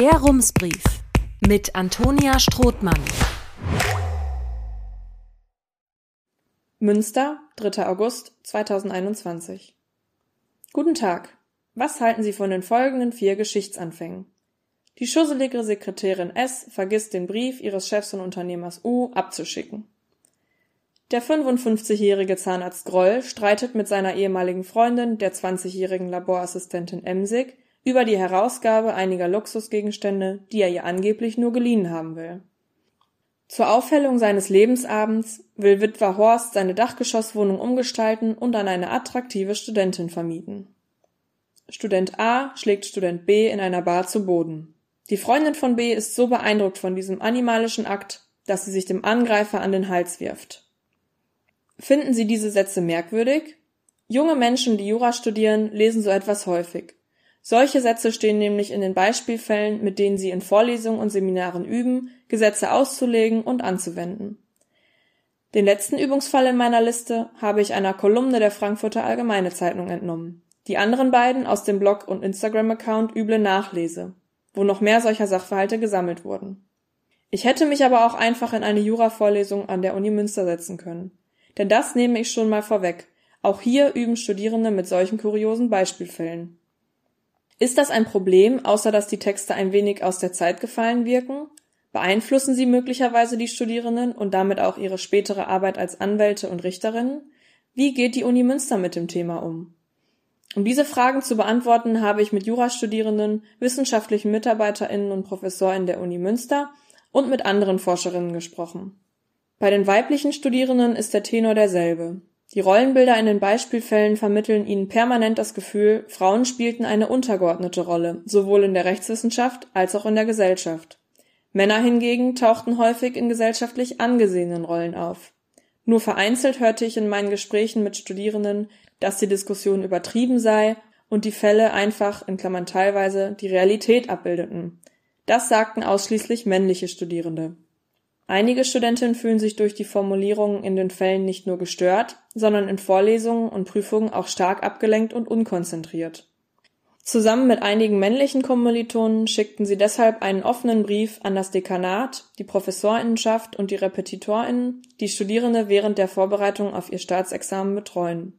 Der Rumsbrief mit Antonia Strothmann. Münster, 3. August 2021. Guten Tag. Was halten Sie von den folgenden vier Geschichtsanfängen? Die schusselige Sekretärin S vergisst den Brief ihres Chefs und Unternehmers U abzuschicken. Der 55-jährige Zahnarzt Groll streitet mit seiner ehemaligen Freundin, der 20-jährigen Laborassistentin Emsig, über die Herausgabe einiger Luxusgegenstände, die er ihr angeblich nur geliehen haben will. Zur Aufhellung seines Lebensabends will Witwer Horst seine Dachgeschosswohnung umgestalten und an eine attraktive Studentin vermieten. Student A schlägt Student B in einer Bar zu Boden. Die Freundin von B ist so beeindruckt von diesem animalischen Akt, dass sie sich dem Angreifer an den Hals wirft. Finden Sie diese Sätze merkwürdig? Junge Menschen, die Jura studieren, lesen so etwas häufig. Solche Sätze stehen nämlich in den Beispielfällen, mit denen sie in Vorlesungen und Seminaren üben, Gesetze auszulegen und anzuwenden. Den letzten Übungsfall in meiner Liste habe ich einer Kolumne der Frankfurter Allgemeine Zeitung entnommen. Die anderen beiden aus dem Blog und Instagram-Account üble Nachlese, wo noch mehr solcher Sachverhalte gesammelt wurden. Ich hätte mich aber auch einfach in eine Jura-Vorlesung an der Uni Münster setzen können. Denn das nehme ich schon mal vorweg. Auch hier üben Studierende mit solchen kuriosen Beispielfällen. Ist das ein Problem, außer dass die Texte ein wenig aus der Zeit gefallen wirken? Beeinflussen sie möglicherweise die Studierenden und damit auch ihre spätere Arbeit als Anwälte und Richterinnen? Wie geht die Uni Münster mit dem Thema um? Um diese Fragen zu beantworten, habe ich mit Jurastudierenden, wissenschaftlichen MitarbeiterInnen und ProfessorInnen der Uni Münster und mit anderen Forscherinnen gesprochen. Bei den weiblichen Studierenden ist der Tenor derselbe. Die Rollenbilder in den Beispielfällen vermitteln ihnen permanent das Gefühl, Frauen spielten eine untergeordnete Rolle, sowohl in der Rechtswissenschaft als auch in der Gesellschaft. Männer hingegen tauchten häufig in gesellschaftlich angesehenen Rollen auf. Nur vereinzelt hörte ich in meinen Gesprächen mit Studierenden, dass die Diskussion übertrieben sei und die Fälle einfach, in Klammern teilweise, die Realität abbildeten. Das sagten ausschließlich männliche Studierende. Einige Studentinnen fühlen sich durch die Formulierungen in den Fällen nicht nur gestört, sondern in Vorlesungen und Prüfungen auch stark abgelenkt und unkonzentriert. Zusammen mit einigen männlichen Kommilitonen schickten sie deshalb einen offenen Brief an das Dekanat, die Professorinnenschaft und die Repetitorinnen, die Studierende während der Vorbereitung auf ihr Staatsexamen betreuen.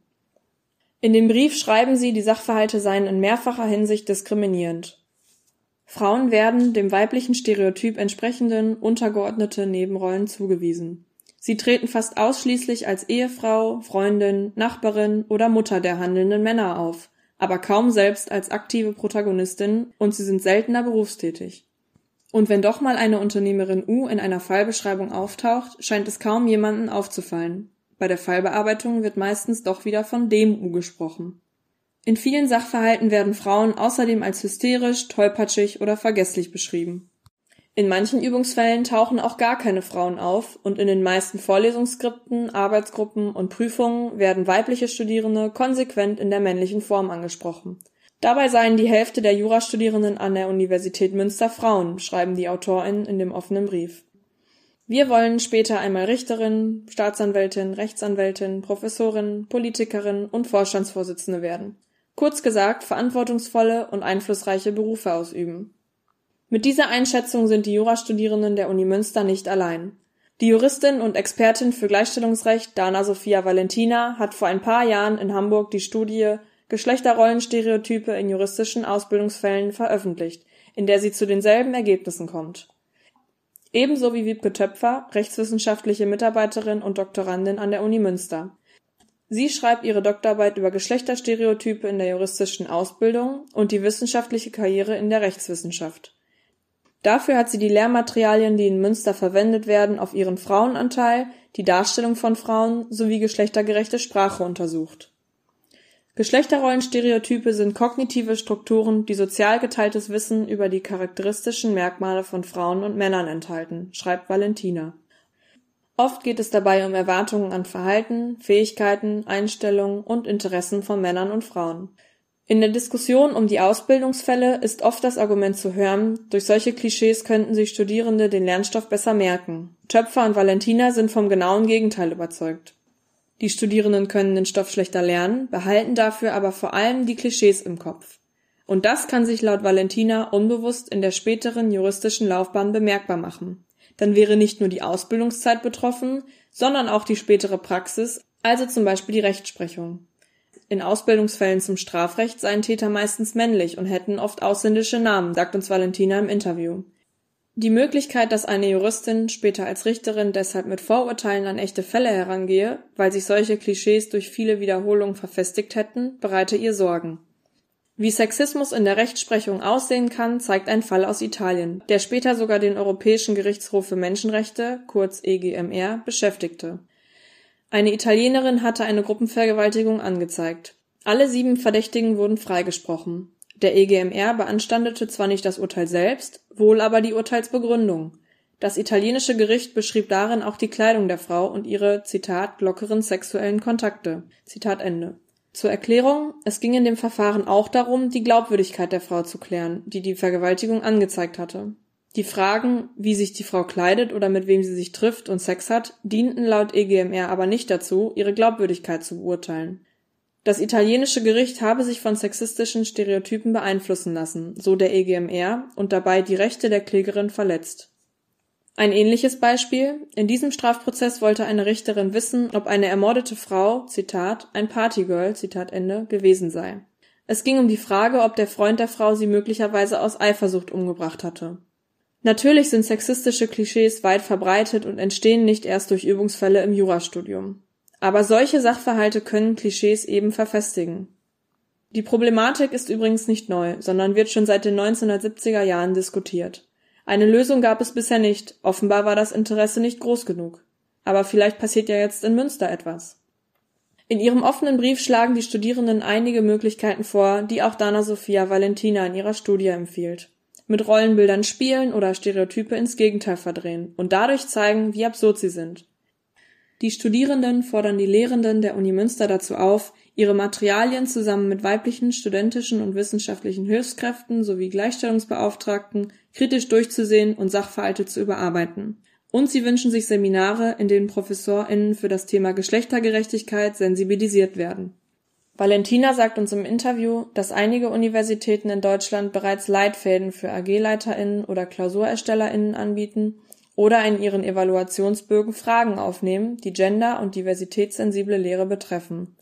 In dem Brief schreiben sie, die Sachverhalte seien in mehrfacher Hinsicht diskriminierend. Frauen werden dem weiblichen Stereotyp entsprechenden untergeordnete Nebenrollen zugewiesen. Sie treten fast ausschließlich als Ehefrau, Freundin, Nachbarin oder Mutter der handelnden Männer auf, aber kaum selbst als aktive Protagonistin und sie sind seltener berufstätig. Und wenn doch mal eine Unternehmerin U in einer Fallbeschreibung auftaucht, scheint es kaum jemanden aufzufallen. Bei der Fallbearbeitung wird meistens doch wieder von dem U gesprochen. In vielen Sachverhalten werden Frauen außerdem als hysterisch, tollpatschig oder vergesslich beschrieben. In manchen Übungsfällen tauchen auch gar keine Frauen auf und in den meisten Vorlesungsskripten, Arbeitsgruppen und Prüfungen werden weibliche Studierende konsequent in der männlichen Form angesprochen. Dabei seien die Hälfte der Jurastudierenden an der Universität Münster Frauen, schreiben die AutorInnen in dem offenen Brief. Wir wollen später einmal Richterin, Staatsanwältin, Rechtsanwältin, Professorin, Politikerin und Vorstandsvorsitzende werden. Kurz gesagt, verantwortungsvolle und einflussreiche Berufe ausüben. Mit dieser Einschätzung sind die Jurastudierenden der Uni Münster nicht allein. Die Juristin und Expertin für Gleichstellungsrecht Dana Sophia Valentina hat vor ein paar Jahren in Hamburg die Studie Geschlechterrollenstereotype in juristischen Ausbildungsfällen veröffentlicht, in der sie zu denselben Ergebnissen kommt. Ebenso wie Wiebke Töpfer, rechtswissenschaftliche Mitarbeiterin und Doktorandin an der Uni Münster. Sie schreibt ihre Doktorarbeit über Geschlechterstereotype in der juristischen Ausbildung und die wissenschaftliche Karriere in der Rechtswissenschaft. Dafür hat sie die Lehrmaterialien, die in Münster verwendet werden, auf ihren Frauenanteil, die Darstellung von Frauen sowie geschlechtergerechte Sprache untersucht. Geschlechterrollenstereotype sind kognitive Strukturen, die sozial geteiltes Wissen über die charakteristischen Merkmale von Frauen und Männern enthalten, schreibt Valentina Oft geht es dabei um Erwartungen an Verhalten, Fähigkeiten, Einstellungen und Interessen von Männern und Frauen. In der Diskussion um die Ausbildungsfälle ist oft das Argument zu hören, durch solche Klischees könnten sich Studierende den Lernstoff besser merken. Töpfer und Valentina sind vom genauen Gegenteil überzeugt. Die Studierenden können den Stoff schlechter lernen, behalten dafür aber vor allem die Klischees im Kopf. Und das kann sich laut Valentina unbewusst in der späteren juristischen Laufbahn bemerkbar machen. Dann wäre nicht nur die Ausbildungszeit betroffen, sondern auch die spätere Praxis, also zum Beispiel die Rechtsprechung. In Ausbildungsfällen zum Strafrecht seien Täter meistens männlich und hätten oft ausländische Namen, sagt uns Valentina im Interview. Die Möglichkeit, dass eine Juristin später als Richterin deshalb mit Vorurteilen an echte Fälle herangehe, weil sich solche Klischees durch viele Wiederholungen verfestigt hätten, bereite ihr Sorgen. Wie Sexismus in der Rechtsprechung aussehen kann, zeigt ein Fall aus Italien, der später sogar den Europäischen Gerichtshof für Menschenrechte kurz EGMR beschäftigte. Eine Italienerin hatte eine Gruppenvergewaltigung angezeigt. Alle sieben Verdächtigen wurden freigesprochen. Der EGMR beanstandete zwar nicht das Urteil selbst, wohl aber die Urteilsbegründung. Das italienische Gericht beschrieb darin auch die Kleidung der Frau und ihre Zitat lockeren sexuellen Kontakte. Zitat Ende. Zur Erklärung, es ging in dem Verfahren auch darum, die Glaubwürdigkeit der Frau zu klären, die die Vergewaltigung angezeigt hatte. Die Fragen, wie sich die Frau kleidet oder mit wem sie sich trifft und Sex hat, dienten laut EGMR aber nicht dazu, ihre Glaubwürdigkeit zu beurteilen. Das italienische Gericht habe sich von sexistischen Stereotypen beeinflussen lassen, so der EGMR, und dabei die Rechte der Klägerin verletzt. Ein ähnliches Beispiel: In diesem Strafprozess wollte eine Richterin wissen, ob eine ermordete Frau Zitat ein Partygirl Zitat Ende gewesen sei. Es ging um die Frage, ob der Freund der Frau sie möglicherweise aus Eifersucht umgebracht hatte. Natürlich sind sexistische Klischees weit verbreitet und entstehen nicht erst durch Übungsfälle im Jurastudium. Aber solche Sachverhalte können Klischees eben verfestigen. Die Problematik ist übrigens nicht neu, sondern wird schon seit den 1970er Jahren diskutiert. Eine Lösung gab es bisher nicht, offenbar war das Interesse nicht groß genug. Aber vielleicht passiert ja jetzt in Münster etwas. In ihrem offenen Brief schlagen die Studierenden einige Möglichkeiten vor, die auch Dana Sophia Valentina in ihrer Studie empfiehlt. Mit Rollenbildern spielen oder Stereotype ins Gegenteil verdrehen und dadurch zeigen, wie absurd sie sind. Die Studierenden fordern die Lehrenden der Uni Münster dazu auf, ihre Materialien zusammen mit weiblichen studentischen und wissenschaftlichen Hilfskräften sowie Gleichstellungsbeauftragten kritisch durchzusehen und Sachverhalte zu überarbeiten. Und sie wünschen sich Seminare, in denen ProfessorInnen für das Thema Geschlechtergerechtigkeit sensibilisiert werden. Valentina sagt uns im Interview, dass einige Universitäten in Deutschland bereits Leitfäden für AG-LeiterInnen oder KlausurerstellerInnen anbieten oder in ihren Evaluationsbögen Fragen aufnehmen, die gender- und diversitätssensible Lehre betreffen.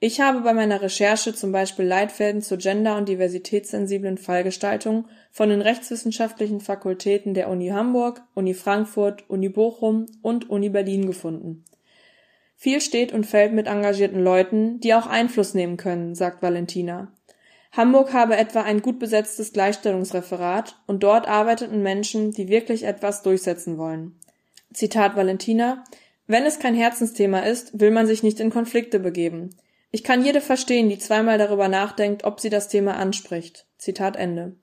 Ich habe bei meiner Recherche zum Beispiel Leitfäden zur gender- und diversitätssensiblen Fallgestaltung von den rechtswissenschaftlichen Fakultäten der Uni Hamburg, Uni Frankfurt, Uni Bochum und Uni Berlin gefunden. Viel steht und fällt mit engagierten Leuten, die auch Einfluss nehmen können, sagt Valentina. Hamburg habe etwa ein gut besetztes Gleichstellungsreferat und dort arbeiteten Menschen, die wirklich etwas durchsetzen wollen. Zitat Valentina Wenn es kein Herzensthema ist, will man sich nicht in Konflikte begeben. Ich kann jede verstehen, die zweimal darüber nachdenkt, ob sie das Thema anspricht. Zitat Ende.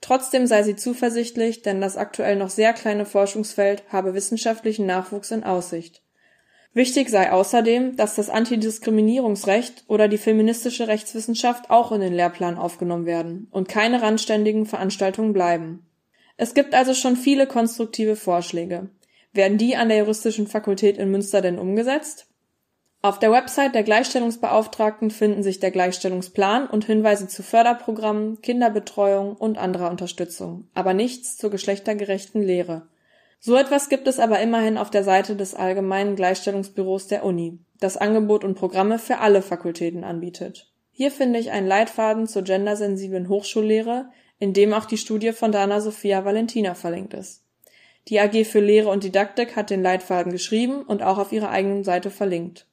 Trotzdem sei sie zuversichtlich, denn das aktuell noch sehr kleine Forschungsfeld habe wissenschaftlichen Nachwuchs in Aussicht. Wichtig sei außerdem, dass das Antidiskriminierungsrecht oder die feministische Rechtswissenschaft auch in den Lehrplan aufgenommen werden und keine randständigen Veranstaltungen bleiben. Es gibt also schon viele konstruktive Vorschläge. Werden die an der Juristischen Fakultät in Münster denn umgesetzt? Auf der Website der Gleichstellungsbeauftragten finden sich der Gleichstellungsplan und Hinweise zu Förderprogrammen, Kinderbetreuung und anderer Unterstützung, aber nichts zur geschlechtergerechten Lehre. So etwas gibt es aber immerhin auf der Seite des Allgemeinen Gleichstellungsbüros der Uni, das Angebot und Programme für alle Fakultäten anbietet. Hier finde ich einen Leitfaden zur gendersensiblen Hochschullehre, in dem auch die Studie von Dana Sophia Valentina verlinkt ist. Die AG für Lehre und Didaktik hat den Leitfaden geschrieben und auch auf ihrer eigenen Seite verlinkt.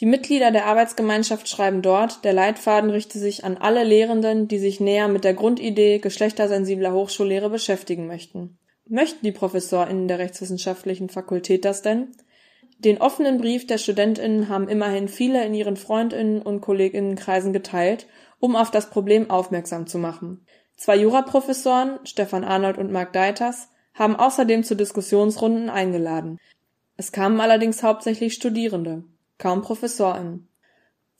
Die Mitglieder der Arbeitsgemeinschaft schreiben dort, der Leitfaden richte sich an alle Lehrenden, die sich näher mit der Grundidee geschlechtersensibler Hochschullehre beschäftigen möchten. Möchten die ProfessorInnen der rechtswissenschaftlichen Fakultät das denn? Den offenen Brief der StudentInnen haben immerhin viele in ihren FreundInnen und KollegInnenkreisen geteilt, um auf das Problem aufmerksam zu machen. Zwei Juraprofessoren, Stefan Arnold und Marc Deiters, haben außerdem zu Diskussionsrunden eingeladen. Es kamen allerdings hauptsächlich Studierende, kaum ProfessorInnen.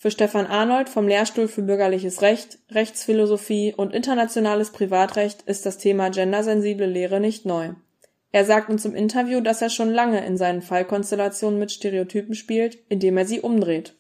Für Stefan Arnold vom Lehrstuhl für Bürgerliches Recht, Rechtsphilosophie und internationales Privatrecht ist das Thema gendersensible Lehre nicht neu. Er sagt uns im Interview, dass er schon lange in seinen Fallkonstellationen mit Stereotypen spielt, indem er sie umdreht.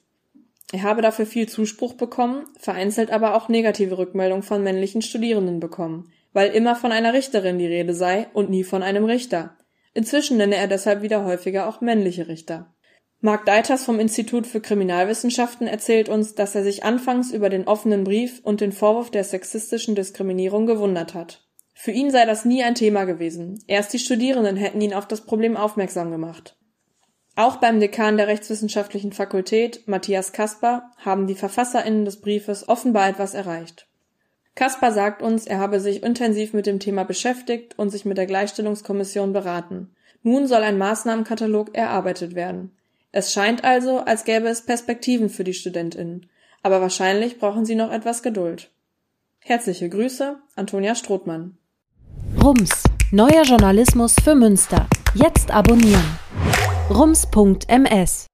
Er habe dafür viel Zuspruch bekommen, vereinzelt aber auch negative Rückmeldungen von männlichen Studierenden bekommen, weil immer von einer Richterin die Rede sei und nie von einem Richter. Inzwischen nenne er deshalb wieder häufiger auch männliche Richter. Mark Deiters vom Institut für Kriminalwissenschaften erzählt uns, dass er sich anfangs über den offenen Brief und den Vorwurf der sexistischen Diskriminierung gewundert hat. Für ihn sei das nie ein Thema gewesen. Erst die Studierenden hätten ihn auf das Problem aufmerksam gemacht. Auch beim Dekan der Rechtswissenschaftlichen Fakultät, Matthias Kasper, haben die VerfasserInnen des Briefes offenbar etwas erreicht. Kasper sagt uns, er habe sich intensiv mit dem Thema beschäftigt und sich mit der Gleichstellungskommission beraten. Nun soll ein Maßnahmenkatalog erarbeitet werden. Es scheint also, als gäbe es Perspektiven für die StudentInnen. Aber wahrscheinlich brauchen sie noch etwas Geduld. Herzliche Grüße, Antonia Strothmann. Rums, neuer Journalismus für Münster. Jetzt abonnieren. rums.ms